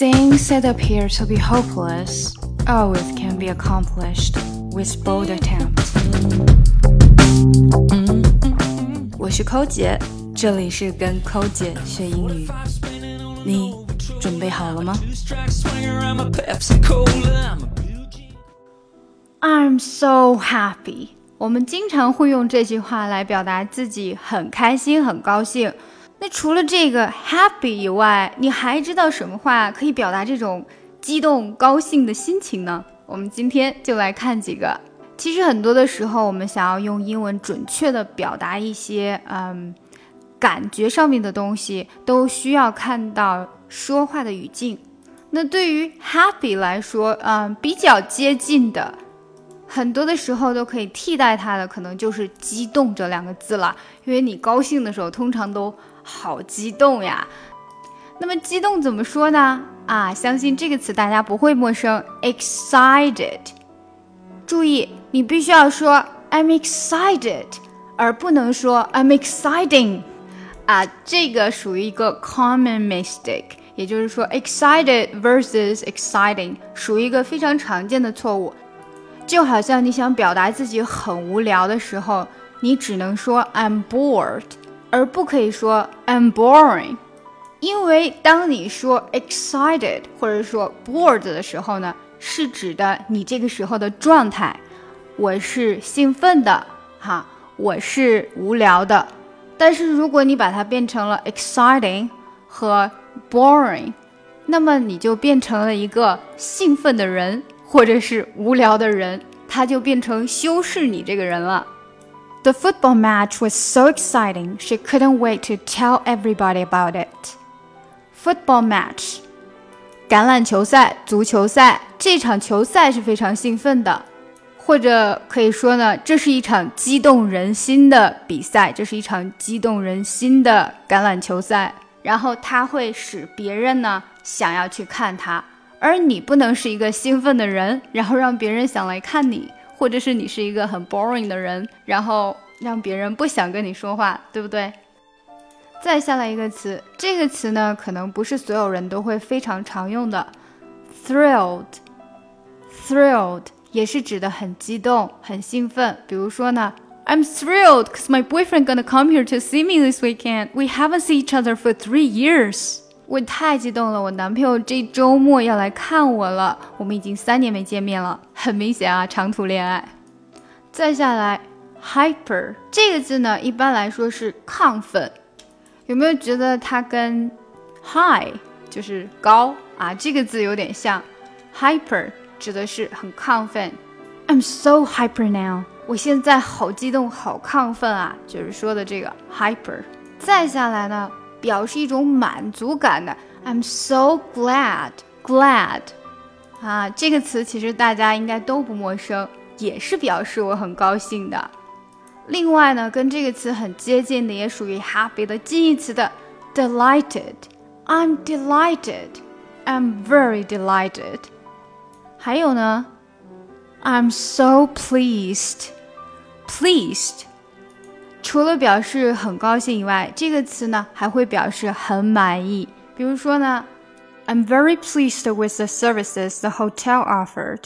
Things that appear to be hopeless always can be accomplished with bold attempt. 我是抠姐，这里是跟抠姐学英语。你准备好了吗？I'm so happy。我们经常会用这句话来表达自己很开心、很高兴。 那除了这个 happy 以外，你还知道什么话可以表达这种激动、高兴的心情呢？我们今天就来看几个。其实很多的时候，我们想要用英文准确的表达一些嗯感觉上面的东西，都需要看到说话的语境。那对于 happy 来说，嗯，比较接近的，很多的时候都可以替代它的，可能就是激动这两个字了。因为你高兴的时候，通常都好激动呀，那么激动怎么说呢？啊，相信这个词大家不会陌生，excited。注意，你必须要说 I'm excited，而不能说 I'm exciting。啊，这个属于一个 common mistake，也就是说 excited versus exciting 属于一个非常常见的错误。就好像你想表达自己很无聊的时候，你只能说 I'm bored。而不可以说 I'm boring，因为当你说 excited 或者说 bored 的时候呢，是指的你这个时候的状态。我是兴奋的，哈，我是无聊的。但是如果你把它变成了 exciting 和 boring，那么你就变成了一个兴奋的人，或者是无聊的人，他就变成修饰你这个人了。The football match was so exciting, she couldn't wait to tell everybody about it. Football match，橄榄球赛、足球赛，这场球赛是非常兴奋的，或者可以说呢，这是一场激动人心的比赛，这是一场激动人心的橄榄球赛。然后它会使别人呢想要去看它，而你不能是一个兴奋的人，然后让别人想来看你。或者是你是一个很 boring 的人，然后让别人不想跟你说话，对不对？再下来一个词，这个词呢，可能不是所有人都会非常常用的，thrilled，thrilled 也是指的很激动、很兴奋。比如说呢，I'm thrilled because my boyfriend gonna come here to see me this weekend. We haven't seen each other for three years. 我太激动了！我男朋友这周末要来看我了。我们已经三年没见面了，很明显啊，长途恋爱。再下来，hyper 这个字呢，一般来说是亢奋。有没有觉得它跟 high 就是高啊这个字有点像？hyper 指的是很亢奋。I'm so hyper now，我现在好激动，好亢奋啊，就是说的这个 hyper。再下来呢？表示一种满足感的，I'm so glad, glad，啊，这个词其实大家应该都不陌生，也是表示我很高兴的。另外呢，跟这个词很接近的，也属于 happy 的近义词的，delighted，I'm delighted，I'm very delighted。还有呢，I'm so pleased，pleased。 除了表示很高兴以外，这个词呢还会表示很满意。比如说呢，I'm very pleased with the services the hotel offered。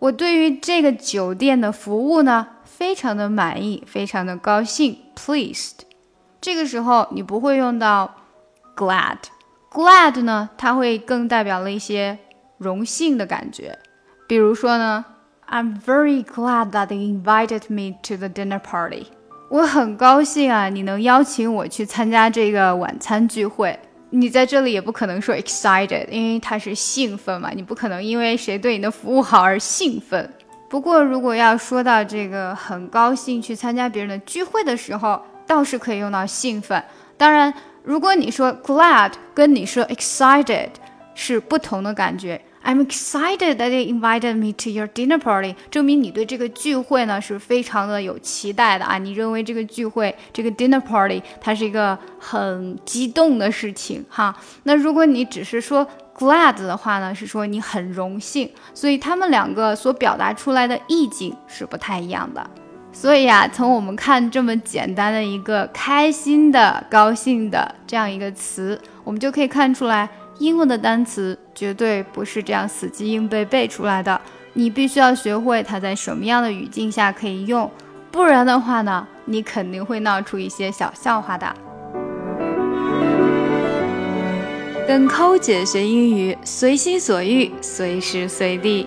我对于这个酒店的服务呢非常的满意，非常的高兴，pleased。这个时候你不会用到 glad，glad 呢它会更代表了一些荣幸的感觉。比如说呢，I'm very glad that they invited me to the dinner party。我很高兴啊，你能邀请我去参加这个晚餐聚会。你在这里也不可能说 excited，因为它是兴奋嘛，你不可能因为谁对你的服务好而兴奋。不过如果要说到这个很高兴去参加别人的聚会的时候，倒是可以用到兴奋。当然，如果你说 glad，跟你说 excited 是不同的感觉。I'm excited that they invited me to your dinner party，证明你对这个聚会呢是非常的有期待的啊！你认为这个聚会，这个 dinner party，它是一个很激动的事情哈。那如果你只是说 glad 的话呢，是说你很荣幸，所以他们两个所表达出来的意境是不太一样的。所以啊，从我们看这么简单的一个开心的、高兴的这样一个词，我们就可以看出来，英文的单词绝对不是这样死记硬背背出来的。你必须要学会它在什么样的语境下可以用，不然的话呢，你肯定会闹出一些小笑话的。跟抠姐学英语，随心所欲，随时随地。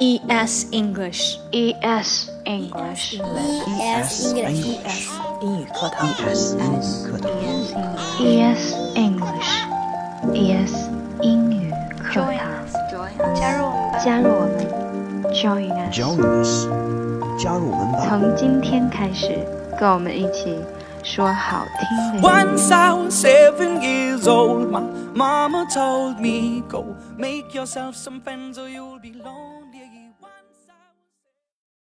E S English E S English E S English 英语课堂 E S 英语课堂 E S English E S 英语课堂，加入我们吧。加入我们，Join us。 Join us，加入我们吧。从今天开始，跟我们一起说好听的英语。 Once I was seven years old, my mama told me, Go make yourself some friends or you'll be lonely.